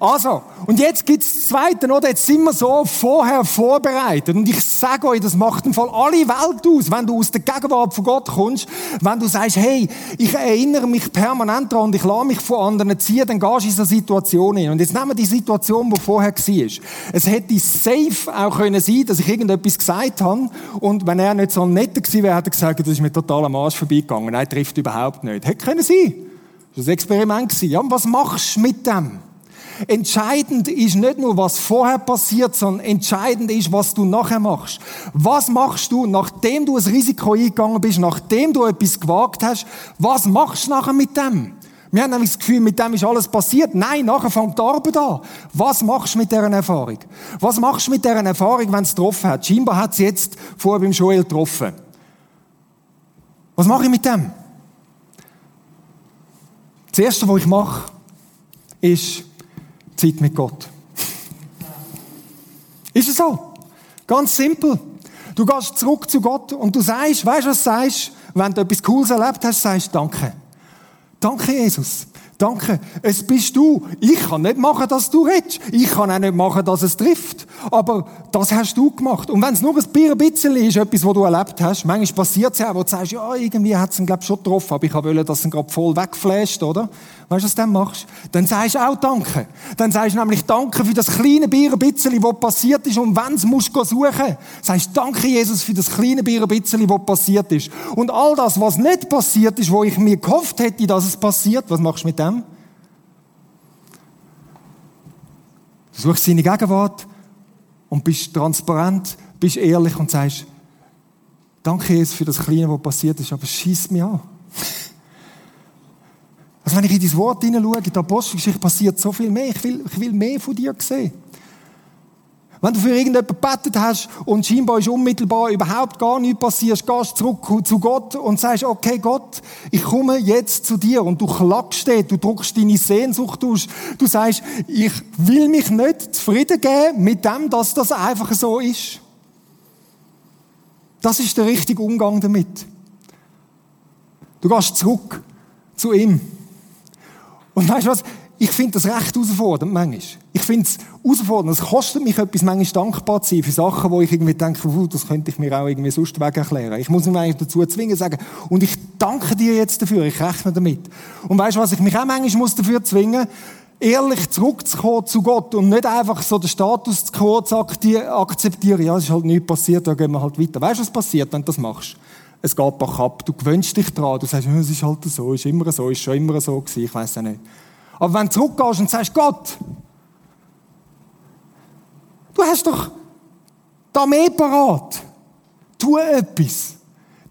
Also, und jetzt gibt's das Zweite, oder? Jetzt sind wir so vorher vorbereitet. Und ich sage euch, das macht im Fall alle Welt aus, wenn du aus der Gegenwart von Gott kommst, wenn du sagst, hey, ich erinnere mich permanent daran und ich lasse mich von anderen ziehen, dann gehst du in so Situation hin. Und jetzt nehmen wir die Situation, die vorher war. Es hätte safe auch können sein, dass ich irgendetwas gesagt habe und wenn er nicht so netter gewesen wäre, hätte er gesagt, das ist mir total am Arsch vorbeigegangen. Nein, trifft überhaupt nicht. Hätte können sein. Das war ein Experiment. Ja, und was machst du mit dem? Entscheidend ist nicht nur, was vorher passiert, sondern entscheidend ist, was du nachher machst. Was machst du, nachdem du ein Risiko eingegangen bist, nachdem du etwas gewagt hast? Was machst du nachher mit dem? Wir haben nämlich das Gefühl, mit dem ist alles passiert. Nein, nachher fängt die Arbeit an. Was machst du mit dieser Erfahrung? Was machst du mit dieser Erfahrung, wenn es getroffen hat? Scheinbar hat es jetzt vorher beim Joel getroffen. Was mache ich mit dem? Das Erste, was ich mache, ist, Zeit mit Gott. Ist es so? Ganz simpel. Du gehst zurück zu Gott und du sagst, weißt du, was du sagst? Wenn du etwas Cooles erlebt hast, sagst du Danke. Danke, Jesus. Danke, es bist du. Ich kann nicht machen, dass du redest. Ich kann auch nicht machen, dass es trifft. Aber das hast du gemacht. Und wenn es nur ein bisschen ist, etwas, was du erlebt hast, manchmal passiert es ja auch, wo du sagst, ja, irgendwie hat es ihn, glaube schon getroffen, aber ich wollte, dass er ihn gerade voll wegflasht, oder? Weißt du, was du dann machst? Dann sagst du auch Danke. Dann sagst du nämlich Danke für das kleine bisschen, was passiert ist. Und wenn es musst du suchen, sagst du Danke, Jesus, für das kleine bisschen, was passiert ist. Und all das, was nicht passiert ist, wo ich mir gehofft hätte, dass es passiert, was machst du mit dem? Du suchst seine Gegenwart und bist transparent, bist ehrlich und sagst, danke Jesus für das Kleine, was passiert ist, aber schieß mich an. Also wenn ich in dein Wort hineinschaue, in der Apostelgeschichte passiert so viel mehr. Ich will, ich will mehr von dir sehen. Wenn du für irgendjemanden gebetet hast und scheinbar ist unmittelbar überhaupt gar nichts passiert, gehst du zurück zu Gott und sagst, okay Gott, ich komme jetzt zu dir und du klagst dort, du drückst deine Sehnsucht aus. Du sagst, ich will mich nicht zufrieden geben mit dem, dass das einfach so ist. Das ist der richtige Umgang damit. Du gehst zurück zu ihm. Und weißt du was? Ich finde das recht herausfordernd manchmal. Ich finde es herausfordernd. Es kostet mich etwas, manchmal dankbar zu sein für Sachen, wo ich irgendwie denke, das könnte ich mir auch irgendwie sonst weg erklären. Ich muss mich eigentlich dazu zwingen, sagen, und ich danke dir jetzt dafür, ich rechne damit. Und weißt du was, ich mich auch manchmal muss dafür zwingen, ehrlich zurückzukommen zu Gott und nicht einfach so den Status zu akzeptieren. Ja, es ist halt nichts passiert, da gehen wir halt weiter. Weißt du, was passiert, wenn du das machst? Es geht bach ab. Du gewöhnst dich dran. Du sagst, ja, es ist halt so, ist immer so, ist schon immer so gewesen. Ich weiß auch nicht. Aber wenn du zurückgehst und sagst, Gott, du hast doch da mehr parat, tu etwas,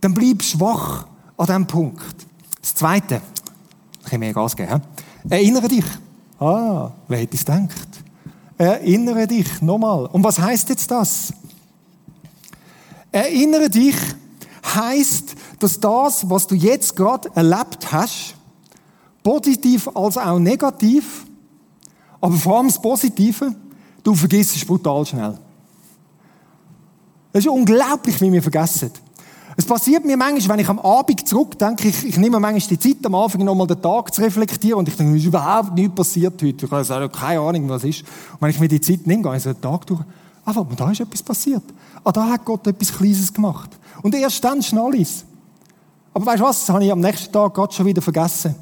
dann bleibst du schwach an diesem Punkt. Das Zweite, ich kann mehr Gas geben, erinnere dich. Ah, wer hätte es gedacht? Erinnere dich nochmal. Und was heißt jetzt das? Erinnere dich heißt, dass das, was du jetzt gerade erlebt hast, Positiv als auch negativ. Aber vor allem das Positive, du vergisst es brutal schnell. Es ist unglaublich, wie wir vergessen. Es passiert mir manchmal, wenn ich am Abend zurückdenke, ich, ich nehme manchmal die Zeit am Anfang nochmal den Tag zu reflektieren und ich denke, es ist überhaupt nichts passiert heute. Ich habe keine Ahnung, was ist. Und wenn ich mir die Zeit nehme, gehe ich so den Tag durch. Mal, da ist etwas passiert. Ah, da hat Gott etwas Kleines gemacht. Und erst dann schnell ist Aber weißt du was? Das habe ich am nächsten Tag gerade schon wieder vergessen.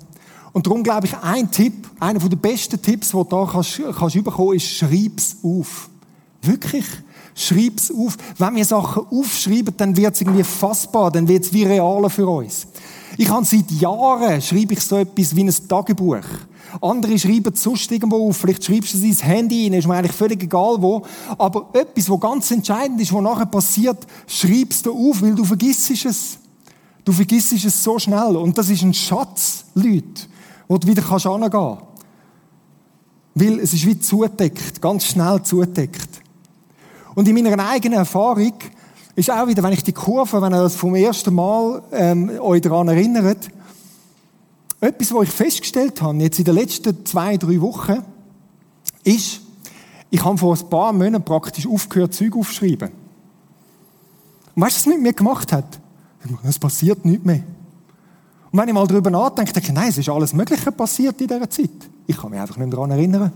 Und darum glaube ich, ein Tipp, einer der besten Tipps, den du da kannst, kannst bekommen, ist, schreib's auf. Wirklich. Schreib's auf. Wenn wir Sachen aufschreiben, dann wird's irgendwie fassbar, dann wird's wie realer für uns. Ich habe seit Jahren, schreibe ich so etwas wie ein Tagebuch. Andere schreiben es sonst irgendwo auf. Vielleicht schreibst du es ins Handy rein, ist mir eigentlich völlig egal wo. Aber etwas, was ganz entscheidend ist, was nachher passiert, schreibst du auf, weil du vergisst es. Du vergisst es so schnell. Und das ist ein Schatz, Leute, wo du wieder kannst angehen. Weil es ist wie zudeckt, ganz schnell zudeckt. Und in meiner eigenen Erfahrung ist auch wieder, wenn ich die Kurve, wenn ihr das vom ersten Mal ähm, euch daran erinnert, etwas, was ich festgestellt habe, jetzt in den letzten zwei, drei Wochen, ist, ich habe vor ein paar Monaten praktisch aufgehört, Zeug aufzuschreiben. Und weißt du, was es mit mir gemacht hat? Es passiert nichts mehr. Und wenn ich mal darüber nachdenke, denke ich, nein, es ist alles Mögliche passiert in dieser Zeit. Ich kann mich einfach nicht mehr daran erinnern.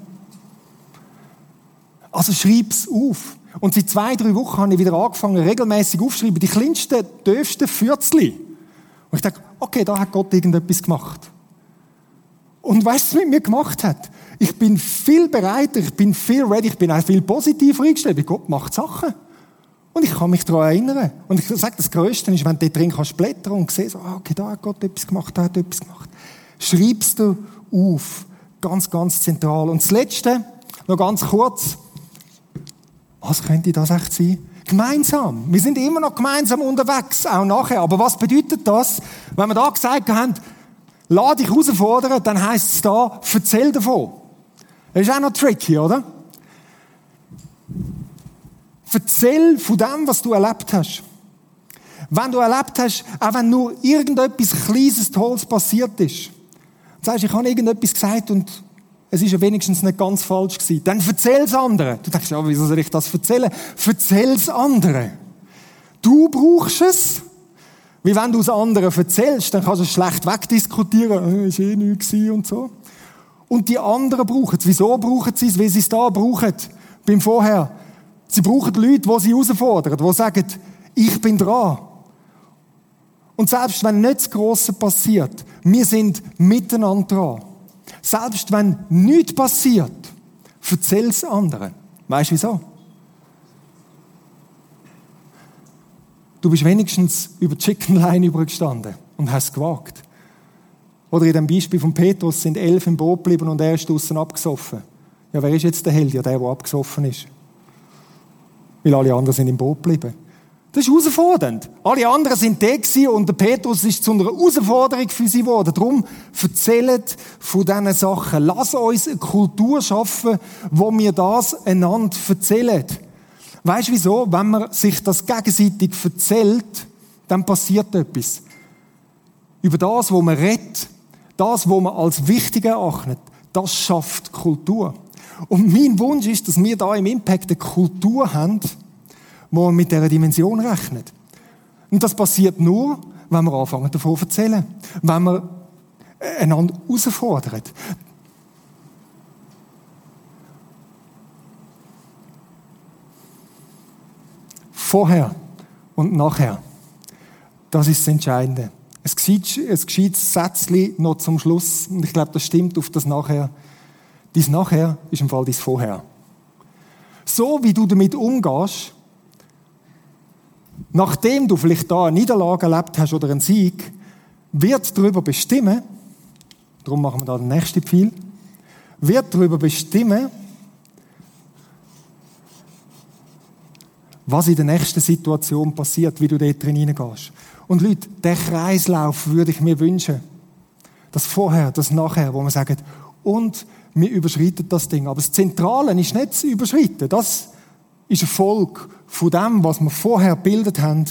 Also schreib es auf. Und seit zwei, drei Wochen habe ich wieder angefangen, regelmäßig aufzuschreiben, die kleinsten, dürfsten Fürzli. Und ich denke, okay, da hat Gott irgendetwas gemacht. Und weißt du, was mit mir gemacht hat? Ich bin viel bereiter, ich bin viel ready, ich bin auch viel positiver eingestellt, Gott macht Sachen. Und ich kann mich daran erinnern. Und ich sage, das Größte ist, wenn du dort drin kannst blättern und siehst, ah, okay, da hat Gott etwas gemacht, da hat etwas gemacht. Schreibst du auf. Ganz, ganz zentral. Und das Letzte, noch ganz kurz. Was könnte das echt sein? Gemeinsam. Wir sind immer noch gemeinsam unterwegs, auch nachher. Aber was bedeutet das, wenn wir da gesagt haben, lade dich herausfordern, dann heisst es da, erzähl davon. Das ist auch noch tricky, oder? Erzähl von dem, was du erlebt hast. Wenn du erlebt hast, auch wenn nur irgendetwas Kleines, Tolles passiert ist, und sagst, ich habe irgendetwas gesagt und es ist ja wenigstens nicht ganz falsch gewesen, dann erzähl es anderen. Du denkst, ja, wieso soll ich das erzählen? Erzähl es anderen. Du brauchst es, wie wenn du es anderen erzählst, dann kannst du es schlecht wegdiskutieren, äh, ist eh nichts und so. Und die anderen brauchen es. Wieso brauchen sie es? Weil sie es da brauchen. Beim Vorher. Sie brauchen Leute, die sie herausfordern, die sagen, ich bin dran. Und selbst wenn nichts Grosses passiert, wir sind miteinander dran. Selbst wenn nichts passiert, erzähl es anderen. Weißt du wieso? Du bist wenigstens über die Chicken Line übergestanden und hast gewagt. Oder in dem Beispiel von Petrus sind elf im Boot geblieben und er ist draussen abgesoffen. Ja, wer ist jetzt der Held? Ja, der, der abgesoffen ist. Weil alle anderen sind im Boot geblieben. Das ist herausfordernd. Alle anderen sind da und der Petrus ist zu einer Herausforderung für sie geworden. Darum erzählt von diesen Sachen. Lass uns eine Kultur schaffen, wo wir das einander erzählen. Weißt du wieso? Wenn man sich das gegenseitig erzählt, dann passiert etwas. Über das, wo man redet, das, wo man als wichtig erachtet, das schafft Kultur. Und mein Wunsch ist, dass wir da im Impact eine Kultur haben, wo man mit dieser Dimension rechnet. Und das passiert nur, wenn wir anfangen davon zu erzählen. Wenn wir einander herausfordern. Vorher und nachher. Das ist das Entscheidende. Es geschieht, es geschieht Sätzchen noch zum Schluss. Und ich glaube, das stimmt auf das Nachher. Dies Nachher ist im Fall dies Vorher. So wie du damit umgehst, nachdem du vielleicht da eine Niederlage erlebt hast oder einen Sieg, wird darüber bestimmen, darum machen wir da den nächsten Pfeil, wird darüber bestimmen, was in der nächsten Situation passiert, wie du dort drin hineingehst. Und Leute, den Kreislauf würde ich mir wünschen. Das Vorher, das Nachher, wo man sagt, und wir überschreiten das Ding. Aber das Zentrale ist nicht zu überschreiten. Das ist ein Volk von dem, was wir vorher gebildet haben,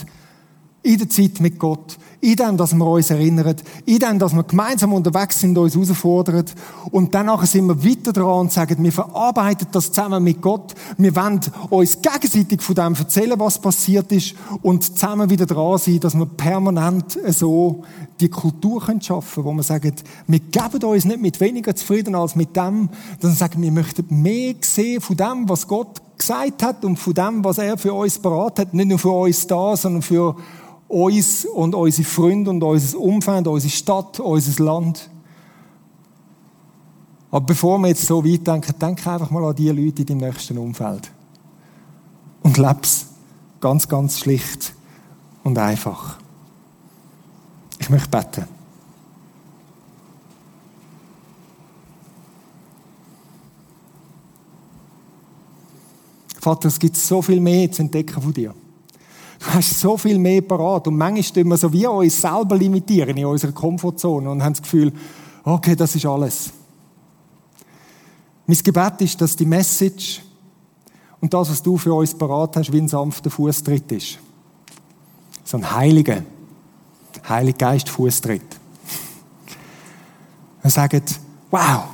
in der Zeit mit Gott, in dem, dass wir uns erinnern, in dem, dass wir gemeinsam unterwegs sind, uns herausfordern. Und danach sind wir weiter dran und sagen, wir verarbeiten das zusammen mit Gott. Wir wollen uns gegenseitig von dem erzählen, was passiert ist und zusammen wieder dran sein, dass wir permanent so die Kultur schaffen können, wo wir sagen, wir geben uns nicht mit weniger zufrieden als mit dem, sondern sagen, wir möchten mehr sehen von dem, was Gott gesagt hat und von dem, was er für uns beraten hat. Nicht nur für uns da, sondern für uns und unsere Freunde und unser Umfeld, unsere Stadt, unser Land. Aber bevor wir jetzt so weit denken, denk einfach mal an die Leute in deinem nächsten Umfeld. Und leb's ganz, ganz schlicht und einfach. Ich möchte beten. Vater, es gibt so viel mehr zu entdecken von dir. Du hast so viel mehr parat. Und manchmal tun wir so wie uns selber limitieren in unserer Komfortzone und haben das Gefühl, okay, das ist alles. Mein Gebet ist, dass die Message und das, was du für uns parat hast, wie ein sanfter Fußtritt ist. So ein heiliger, heiliger Geist Fußtritt. Und sagen, wow,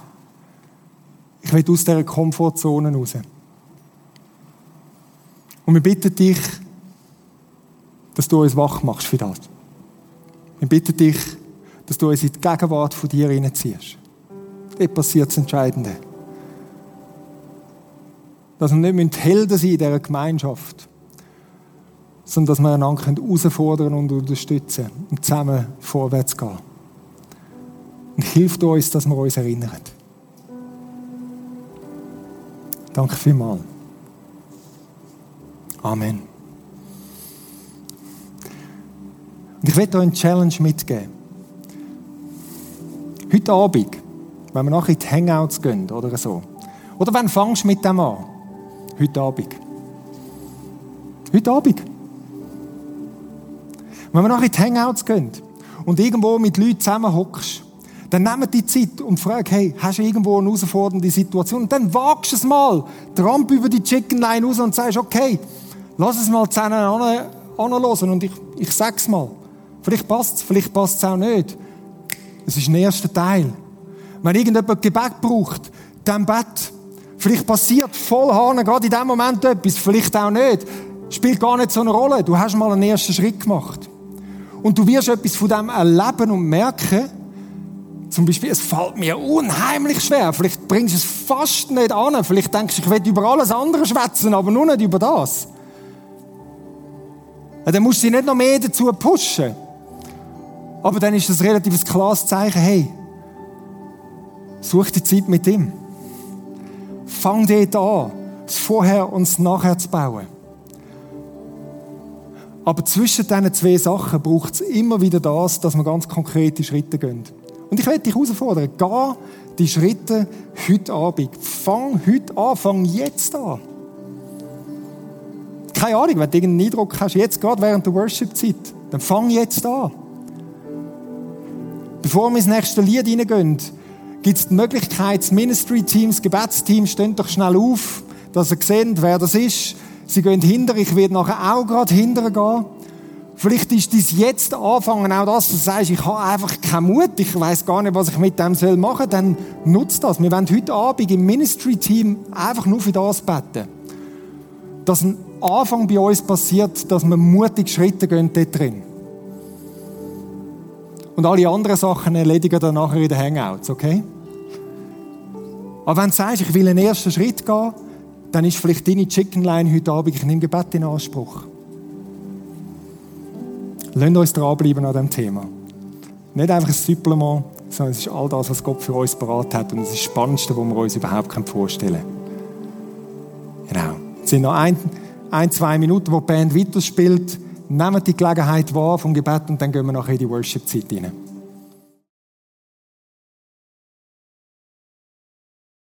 ich will aus dieser Komfortzone raus. Und wir bitten dich, dass du uns wach machst für das. Wir bitten dich, dass du uns in die Gegenwart von dir hineinziehst. Dort passiert das Entscheidende. Dass wir nicht Helden sein in dieser Gemeinschaft, sondern dass wir einander herausfordern und unterstützen und zusammen vorwärts gehen. Und hilft uns, dass wir uns erinnern. Danke vielmals. Amen. Und ich werde euch eine Challenge mitgeben. Heute Abend, wenn wir nachher in die Hangouts gehen oder so. Oder wann fangst du mit dem an? Heute Abend. Heute Abend. Wenn wir nachher in die Hangouts gehen und irgendwo mit Leuten zusammenhockst, dann nimm die Zeit und frag, hey, hast du irgendwo eine herausfordernde Situation? Und dann wagst du es mal, tramp über die Chicken Line raus und sagst, okay, lass es mal zusammen anhören und ich, ich sag's mal. Vielleicht passt es, vielleicht passt es auch nicht. Es ist der erste Teil. Wenn irgendjemand Gebet braucht, dann Bett. Vielleicht passiert voll Hahn gerade in dem Moment etwas, vielleicht auch nicht. Spielt gar nicht so eine Rolle. Du hast mal einen ersten Schritt gemacht. Und du wirst etwas von dem erleben und merken, zum Beispiel, es fällt mir unheimlich schwer. Vielleicht bringst du es fast nicht an. Vielleicht denkst du, ich will über alles andere schwätzen, aber nur nicht über das. Dann musst du sie nicht noch mehr dazu pushen. Aber dann ist das relativ klares Zeichen, hey, such die Zeit mit ihm. Fang dort an, das Vorher und das Nachher zu bauen. Aber zwischen diesen zwei Sachen braucht es immer wieder das, dass wir ganz konkrete Schritte gehen. Und ich werde dich herausfordern, geh die Schritte heute Abend. Fang heute an, fang jetzt an. Keine Ahnung, wenn du irgendeinen Eindruck hast, jetzt gerade während der Worship-Zeit, dann fang jetzt an. Bevor wir ins nächste Lied hineingehen, gibt es die Möglichkeit, das Ministry-Team, Gebetsteam, stehen doch schnell auf, dass ihr seht, wer das ist. Sie gehen hinter, ich werde nachher auch gerade hinter gehen. Vielleicht ist dies jetzt anfangen, auch das, dass du sagst, ich habe einfach keinen Mut, ich weiß gar nicht, was ich mit dem soll machen, dann nutzt das. Wir wollen heute Abend im Ministry-Team einfach nur für das beten. Dass ein Anfang bei uns passiert, dass wir mutig Schritte gehen dort drin. Und alle anderen Sachen erledigen dann nachher in den Hangouts, okay? Aber wenn du sagst, ich will einen ersten Schritt gehen, dann ist vielleicht deine Chicken Line heute Abend, ich nehme Gebet in Anspruch. Lasst uns dranbleiben an diesem Thema. Nicht einfach ein Supplement, sondern es ist all das, was Gott für uns parat hat. Und es ist das Spannendste, was wir uns überhaupt vorstellen können. Genau. Es sind noch ein, ein, zwei Minuten, wo die Band weiterspielt. Nehmt die Gelegenheit wahr vom Gebet und dann gehen wir nachher in die Worship-Zeit rein.